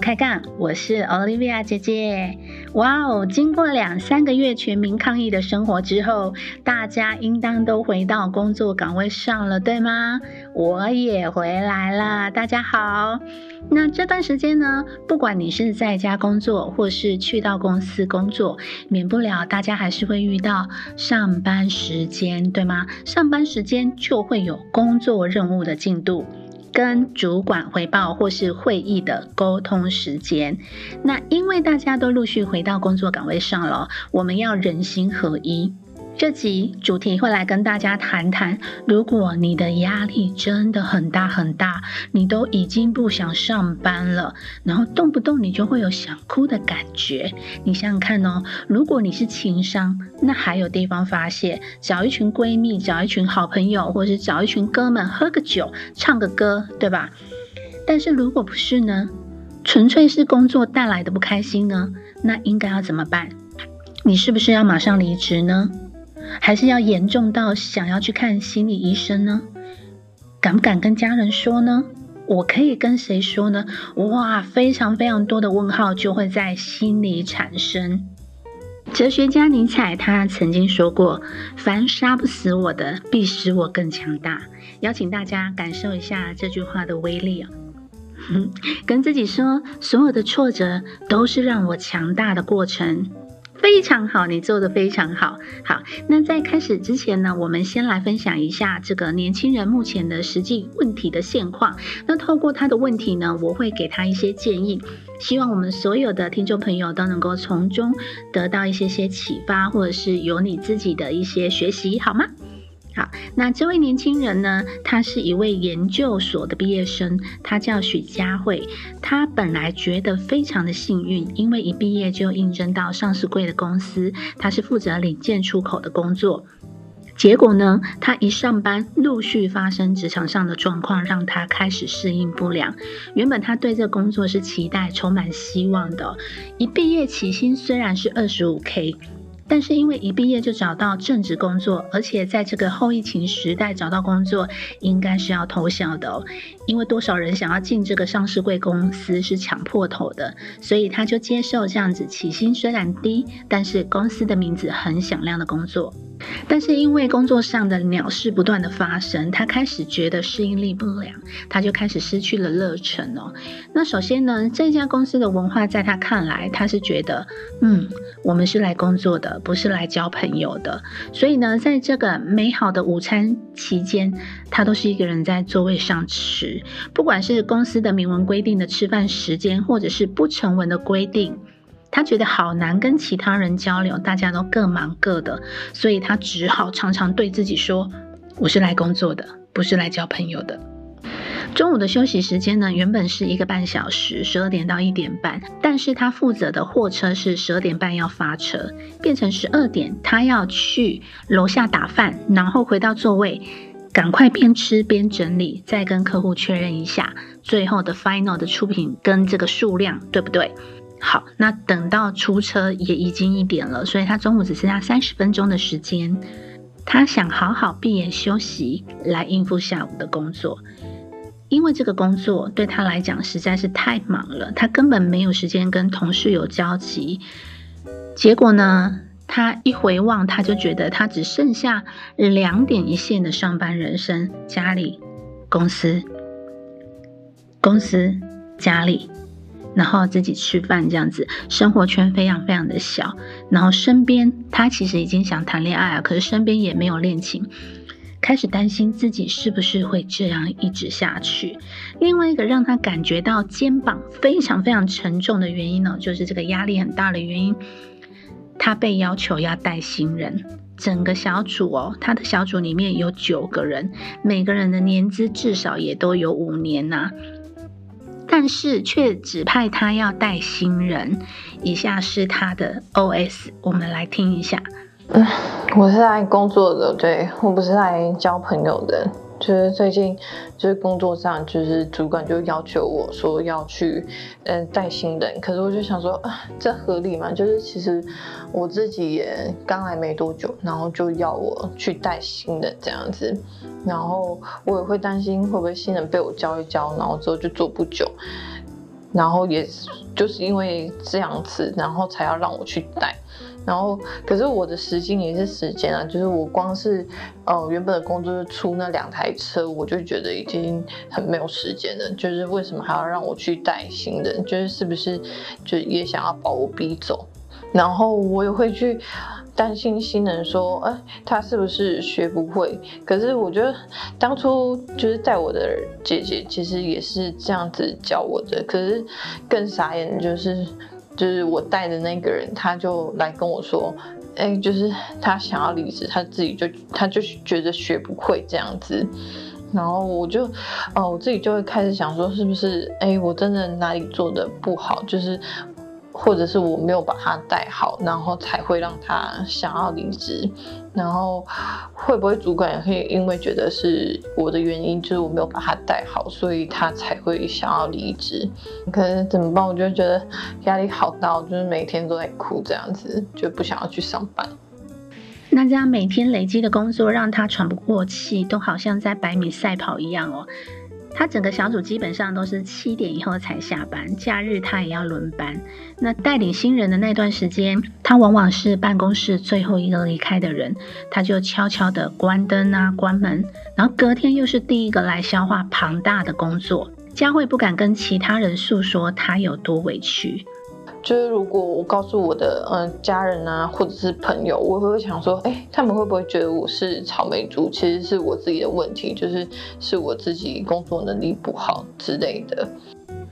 开杠，我是 Olivia 姐姐。哇哦！经过两三个月全民抗疫的生活之后，大家应当都回到工作岗位上了，对吗？我也回来了，大家好。那这段时间呢，不管你是在家工作，或是去到公司工作，免不了大家还是会遇到上班时间，对吗？上班时间就会有工作任务的进度。跟主管汇报或是会议的沟通时间，那因为大家都陆续回到工作岗位上了，我们要人心合一。这集主题会来跟大家谈谈，如果你的压力真的很大很大，你都已经不想上班了，然后动不动你就会有想哭的感觉。你想想看哦，如果你是情商，那还有地方发泄，找一群闺蜜，找一群好朋友，或是找一群哥们喝个酒，唱个歌，对吧？但是如果不是呢，纯粹是工作带来的不开心呢，那应该要怎么办？你是不是要马上离职呢？还是要严重到想要去看心理医生呢？敢不敢跟家人说呢？我可以跟谁说呢？哇，非常非常多的问号就会在心里产生。哲学家尼采他曾经说过：“凡杀不死我的，必使我更强大。”邀请大家感受一下这句话的威力啊！跟自己说，所有的挫折都是让我强大的过程。非常好，你做的非常好。好，那在开始之前呢，我们先来分享一下这个年轻人目前的实际问题的现况。那透过他的问题呢，我会给他一些建议，希望我们所有的听众朋友都能够从中得到一些些启发，或者是有你自己的一些学习，好吗？好，那这位年轻人呢？他是一位研究所的毕业生，他叫许佳慧。他本来觉得非常的幸运，因为一毕业就应征到上市贵的公司，他是负责领件出口的工作。结果呢，他一上班，陆续发生职场上的状况，让他开始适应不良。原本他对这工作是期待、充满希望的。一毕业起薪虽然是二十五 K。但是因为一毕业就找到正职工作，而且在这个后疫情时代找到工作，应该是要偷笑的哦。因为多少人想要进这个上市贵公司是抢破头的，所以他就接受这样子起薪虽然低，但是公司的名字很响亮的工作。但是因为工作上的鸟事不断的发生，他开始觉得适应力不良，他就开始失去了热忱哦。那首先呢，这家公司的文化在他看来，他是觉得，嗯，我们是来工作的，不是来交朋友的。所以呢，在这个美好的午餐期间，他都是一个人在座位上吃，不管是公司的明文规定的吃饭时间，或者是不成文的规定。他觉得好难跟其他人交流，大家都各忙各的，所以他只好常常对自己说：“我是来工作的，不是来交朋友的。”中午的休息时间呢，原本是一个半小时，十二点到一点半，但是他负责的货车是十二点半要发车，变成十二点，他要去楼下打饭，然后回到座位，赶快边吃边整理，再跟客户确认一下最后的 final 的出品跟这个数量对不对。好，那等到出车也已经一点了，所以他中午只剩下三十分钟的时间，他想好好闭眼休息来应付下午的工作，因为这个工作对他来讲实在是太忙了，他根本没有时间跟同事有交集。结果呢，他一回望，他就觉得他只剩下两点一线的上班人生：家里、公司、公司、家里。然后自己吃饭这样子，生活圈非常非常的小。然后身边他其实已经想谈恋爱了，可是身边也没有恋情，开始担心自己是不是会这样一直下去。另外一个让他感觉到肩膀非常非常沉重的原因呢，就是这个压力很大的原因。他被要求要带新人，整个小组哦，他的小组里面有九个人，每个人的年资至少也都有五年呐。但是却指派他要带新人。以下是他的 OS，我们来听一下。嗯，我是来工作的，对我不是来交朋友的。就是最近，就是工作上，就是主管就要求我说要去，嗯，带新人。可是我就想说，啊，这合理吗？就是其实我自己也刚来没多久，然后就要我去带新人这样子，然后我也会担心会不会新人被我教一教，然后之后就做不久，然后也就是因为这样子，然后才要让我去带。然后，可是我的时间也是时间啊，就是我光是，呃，原本的工作出那两台车，我就觉得已经很没有时间了。就是为什么还要让我去带新人？就是是不是就也想要把我逼走？然后我也会去担心新人说，哎，他是不是学不会？可是我觉得当初就是带我的姐姐，其实也是这样子教我的。可是更傻眼的就是。就是我带的那个人，他就来跟我说，哎，就是他想要离职，他自己就他就觉得学不会这样子，然后我就，哦，我自己就会开始想说，是不是，哎，我真的哪里做的不好，就是。或者是我没有把他带好，然后才会让他想要离职，然后会不会主管也会因为觉得是我的原因，就是我没有把他带好，所以他才会想要离职？可是怎么办？我就觉得压力好大，就是每天都在哭，这样子就不想要去上班。那这样每天累积的工作让他喘不过气，都好像在百米赛跑一样哦。他整个小组基本上都是七点以后才下班，假日他也要轮班。那带领新人的那段时间，他往往是办公室最后一个离开的人，他就悄悄地关灯啊、关门，然后隔天又是第一个来消化庞大的工作。佳慧不敢跟其他人诉说他有多委屈。就是如果我告诉我的嗯家人啊，或者是朋友，我会想说，哎，他们会不会觉得我是草莓族？其实是我自己的问题，就是是我自己工作能力不好之类的。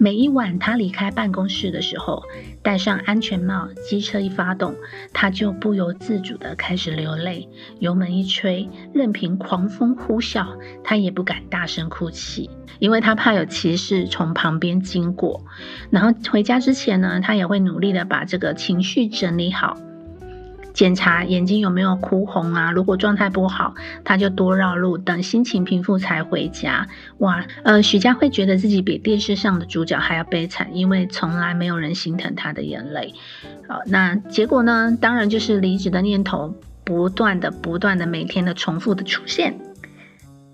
每一晚他离开办公室的时候，戴上安全帽，机车一发动，他就不由自主地开始流泪。油门一吹，任凭狂风呼啸，他也不敢大声哭泣，因为他怕有骑士从旁边经过。然后回家之前呢，他也会努力的把这个情绪整理好。检查眼睛有没有哭红啊？如果状态不好，他就多绕路，等心情平复才回家。哇，呃，许佳慧觉得自己比电视上的主角还要悲惨，因为从来没有人心疼她的眼泪。好，那结果呢？当然就是离职的念头不断的、不断的、每天的重复的出现。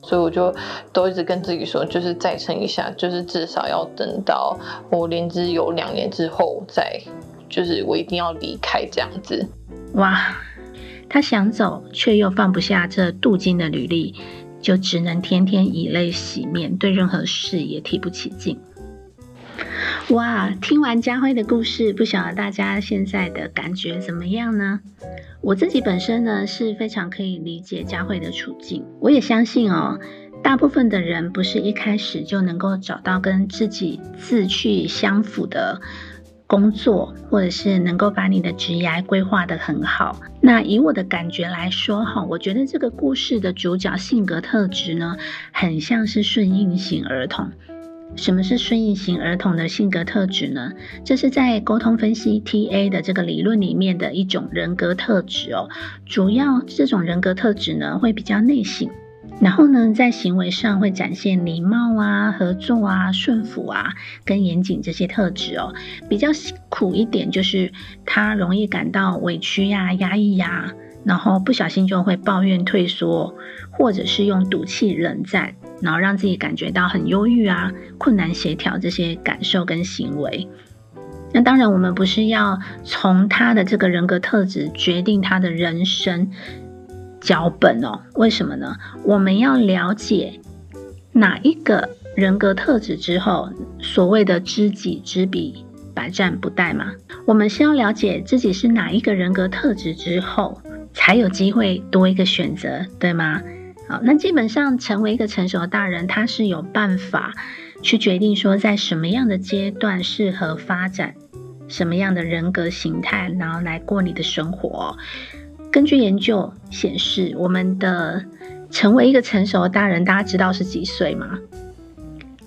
所以我就都一直跟自己说，就是再撑一下，就是至少要等到我连职有两年之后再，就是我一定要离开这样子。哇，他想走，却又放不下这镀金的履历，就只能天天以泪洗面，对任何事也提不起劲。哇，听完家辉的故事，不晓得大家现在的感觉怎么样呢？我自己本身呢是非常可以理解佳慧的处境，我也相信哦，大部分的人不是一开始就能够找到跟自己志趣相符的。工作，或者是能够把你的职业规划的很好。那以我的感觉来说，哈，我觉得这个故事的主角性格特质呢，很像是顺应型儿童。什么是顺应型儿童的性格特质呢？这是在沟通分析 TA 的这个理论里面的一种人格特质哦。主要这种人格特质呢，会比较内省。然后呢，在行为上会展现礼貌啊、合作啊、顺服啊、跟严谨这些特质哦。比较苦一点就是他容易感到委屈呀、压抑呀，然后不小心就会抱怨、退缩，或者是用赌气、冷战，然后让自己感觉到很忧郁啊、困难协调这些感受跟行为。那当然，我们不是要从他的这个人格特质决定他的人生。脚本哦，为什么呢？我们要了解哪一个人格特质之后，所谓的知己知彼，百战不殆嘛。我们先要了解自己是哪一个人格特质之后，才有机会多一个选择，对吗？好，那基本上成为一个成熟的大人，他是有办法去决定说，在什么样的阶段适合发展什么样的人格形态，然后来过你的生活。根据研究显示，我们的成为一个成熟的大人，大家知道是几岁吗？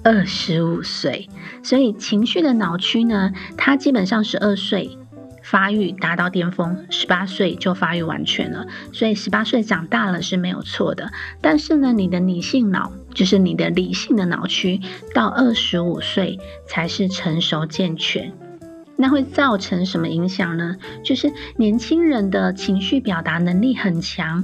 二十五岁。所以情绪的脑区呢，它基本上十二岁发育达到巅峰，十八岁就发育完全了。所以十八岁长大了是没有错的。但是呢，你的理性脑，就是你的理性的脑区，到二十五岁才是成熟健全。那会造成什么影响呢？就是年轻人的情绪表达能力很强，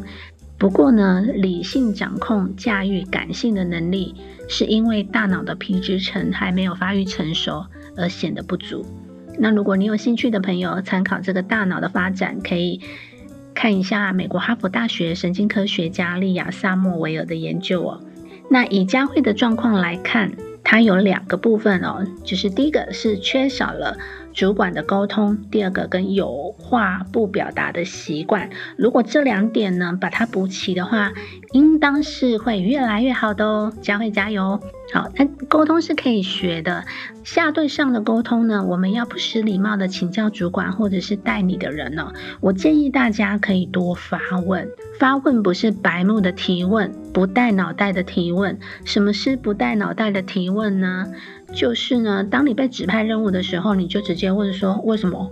不过呢，理性掌控、驾驭感性的能力，是因为大脑的皮质层还没有发育成熟而显得不足。那如果你有兴趣的朋友，参考这个大脑的发展，可以看一下美国哈佛大学神经科学家利亚萨莫维尔的研究哦。那以佳慧的状况来看，它有两个部分哦，就是第一个是缺少了。主管的沟通，第二个跟有话不表达的习惯，如果这两点呢把它补齐的话，应当是会越来越好的哦。佳慧加油！好，那沟通是可以学的。下对上的沟通呢，我们要不失礼貌的请教主管或者是带你的人呢。我建议大家可以多发问，发问不是白目的提问，不带脑袋的提问。什么是不带脑袋的提问呢？就是呢，当你被指派任务的时候，你就直接问说为什么，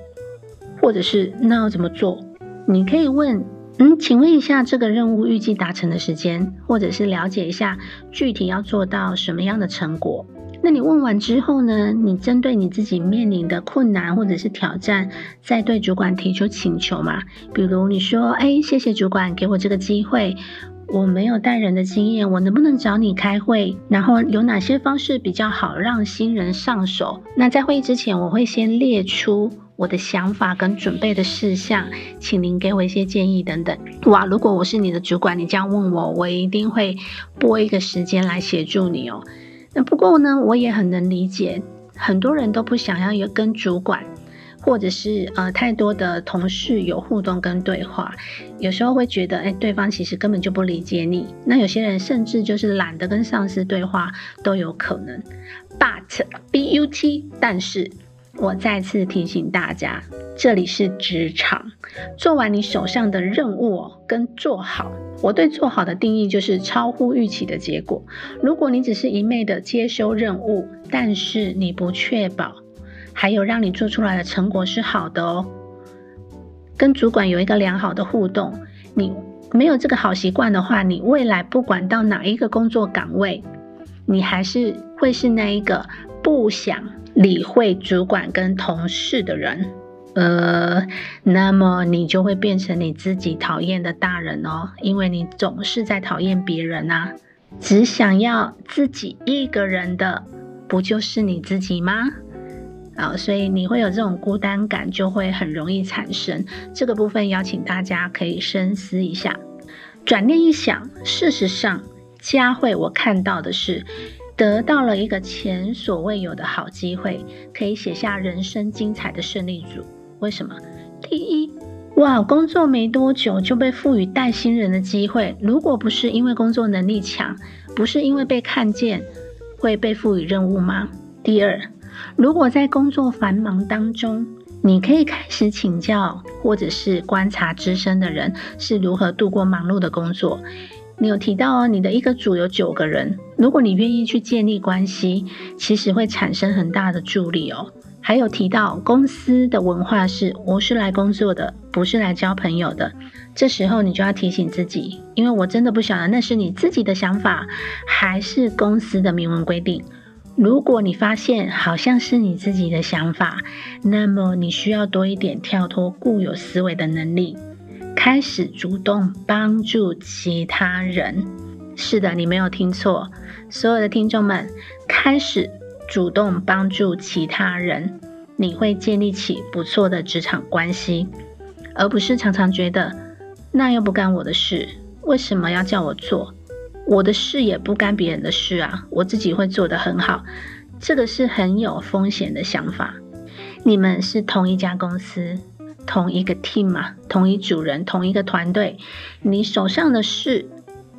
或者是那要怎么做？你可以问。嗯，请问一下，这个任务预计达成的时间，或者是了解一下具体要做到什么样的成果？那你问完之后呢？你针对你自己面临的困难或者是挑战，再对主管提出请求嘛？比如你说：“哎，谢谢主管给我这个机会，我没有带人的经验，我能不能找你开会？然后有哪些方式比较好让新人上手？那在会议之前，我会先列出。”我的想法跟准备的事项，请您给我一些建议等等。哇，如果我是你的主管，你这样问我，我一定会拨一个时间来协助你哦。那不过呢，我也很能理解，很多人都不想要有跟主管或者是呃太多的同事有互动跟对话，有时候会觉得，哎，对方其实根本就不理解你。那有些人甚至就是懒得跟上司对话都有可能。But B U T，但是。我再次提醒大家，这里是职场，做完你手上的任务跟做好。我对做好的定义就是超乎预期的结果。如果你只是一昧的接收任务，但是你不确保还有让你做出来的成果是好的哦。跟主管有一个良好的互动，你没有这个好习惯的话，你未来不管到哪一个工作岗位，你还是会是那一个不想。理会主管跟同事的人，呃，那么你就会变成你自己讨厌的大人哦，因为你总是在讨厌别人啊，只想要自己一个人的，不就是你自己吗？啊，所以你会有这种孤单感，就会很容易产生。这个部分邀请大家可以深思一下，转念一想，事实上，佳慧我看到的是。得到了一个前所未有的好机会，可以写下人生精彩的胜利组。为什么？第一，哇，工作没多久就被赋予带新人的机会。如果不是因为工作能力强，不是因为被看见，会被赋予任务吗？第二，如果在工作繁忙当中，你可以开始请教或者是观察资深的人是如何度过忙碌的工作。你有提到哦，你的一个组有九个人，如果你愿意去建立关系，其实会产生很大的助力哦。还有提到公司的文化是，我是来工作的，不是来交朋友的。这时候你就要提醒自己，因为我真的不晓得那是你自己的想法，还是公司的明文规定。如果你发现好像是你自己的想法，那么你需要多一点跳脱固有思维的能力。开始主动帮助其他人，是的，你没有听错。所有的听众们，开始主动帮助其他人，你会建立起不错的职场关系，而不是常常觉得那又不干我的事，为什么要叫我做？我的事也不干别人的事啊，我自己会做得很好。这个是很有风险的想法。你们是同一家公司。同一个 team 嘛，同一组人，同一个团队，你手上的事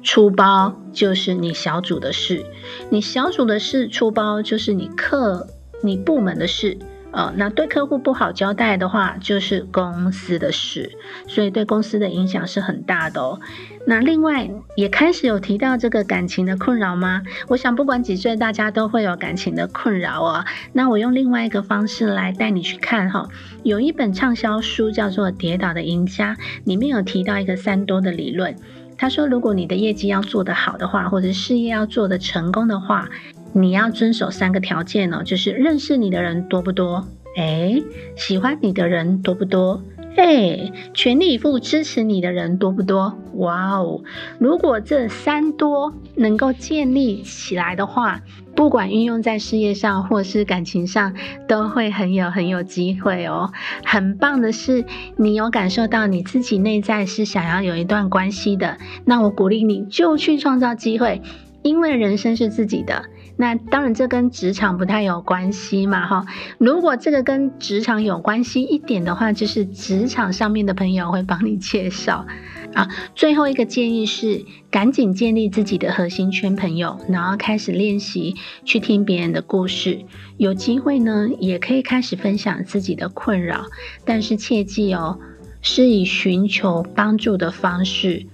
出包就是你小组的事，你小组的事出包就是你课你部门的事，呃，那对客户不好交代的话，就是公司的事，所以对公司的影响是很大的哦。那另外也开始有提到这个感情的困扰吗？我想不管几岁，大家都会有感情的困扰哦。那我用另外一个方式来带你去看哈，有一本畅销书叫做《跌倒的赢家》，里面有提到一个三多的理论。他说，如果你的业绩要做得好的话，或者事业要做得成功的话，你要遵守三个条件哦，就是认识你的人多不多？诶，喜欢你的人多不多？诶，全力以赴支持你的人多不多？哇哦！如果这三多能够建立起来的话，不管运用在事业上或是感情上，都会很有很有机会哦。很棒的是，你有感受到你自己内在是想要有一段关系的，那我鼓励你就去创造机会，因为人生是自己的。那当然，这跟职场不太有关系嘛，哈。如果这个跟职场有关系一点的话，就是职场上面的朋友会帮你介绍啊。最后一个建议是，赶紧建立自己的核心圈朋友，然后开始练习去听别人的故事。有机会呢，也可以开始分享自己的困扰，但是切记哦，是以寻求帮助的方式。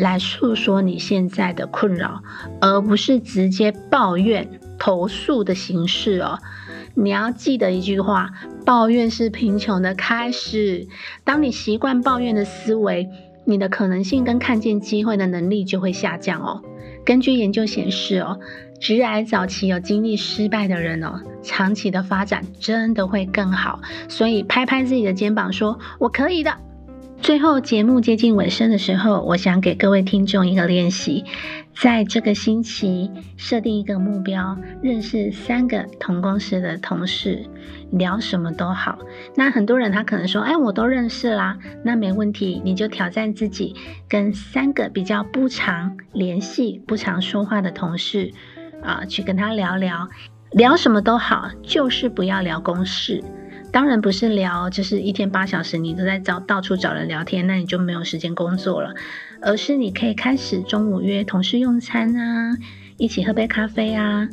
来诉说你现在的困扰，而不是直接抱怨、投诉的形式哦。你要记得一句话：抱怨是贫穷的开始。当你习惯抱怨的思维，你的可能性跟看见机会的能力就会下降哦。根据研究显示哦，直癌早期有经历失败的人哦，长期的发展真的会更好。所以拍拍自己的肩膀，说我可以的。最后，节目接近尾声的时候，我想给各位听众一个练习，在这个星期设定一个目标，认识三个同公司的同事，聊什么都好。那很多人他可能说，哎，我都认识啦，那没问题，你就挑战自己，跟三个比较不常联系、不常说话的同事啊，去跟他聊聊，聊什么都好，就是不要聊公事。当然不是聊，就是一天八小时你都在找到处找人聊天，那你就没有时间工作了。而是你可以开始中午约同事用餐啊，一起喝杯咖啡啊。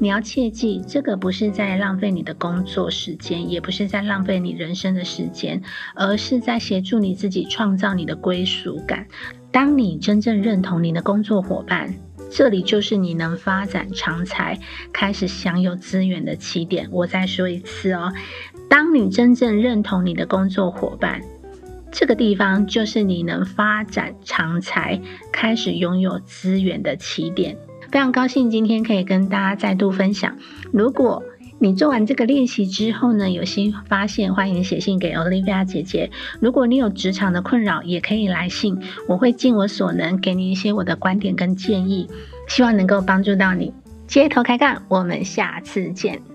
你要切记，这个不是在浪费你的工作时间，也不是在浪费你人生的时间，而是在协助你自己创造你的归属感。当你真正认同你的工作伙伴，这里就是你能发展长才、开始享有资源的起点。我再说一次哦。当你真正认同你的工作伙伴，这个地方就是你能发展长才、开始拥有资源的起点。非常高兴今天可以跟大家再度分享。如果你做完这个练习之后呢，有新发现，欢迎写信给 Olivia 姐姐。如果你有职场的困扰，也可以来信，我会尽我所能给你一些我的观点跟建议，希望能够帮助到你。街头开干，我们下次见。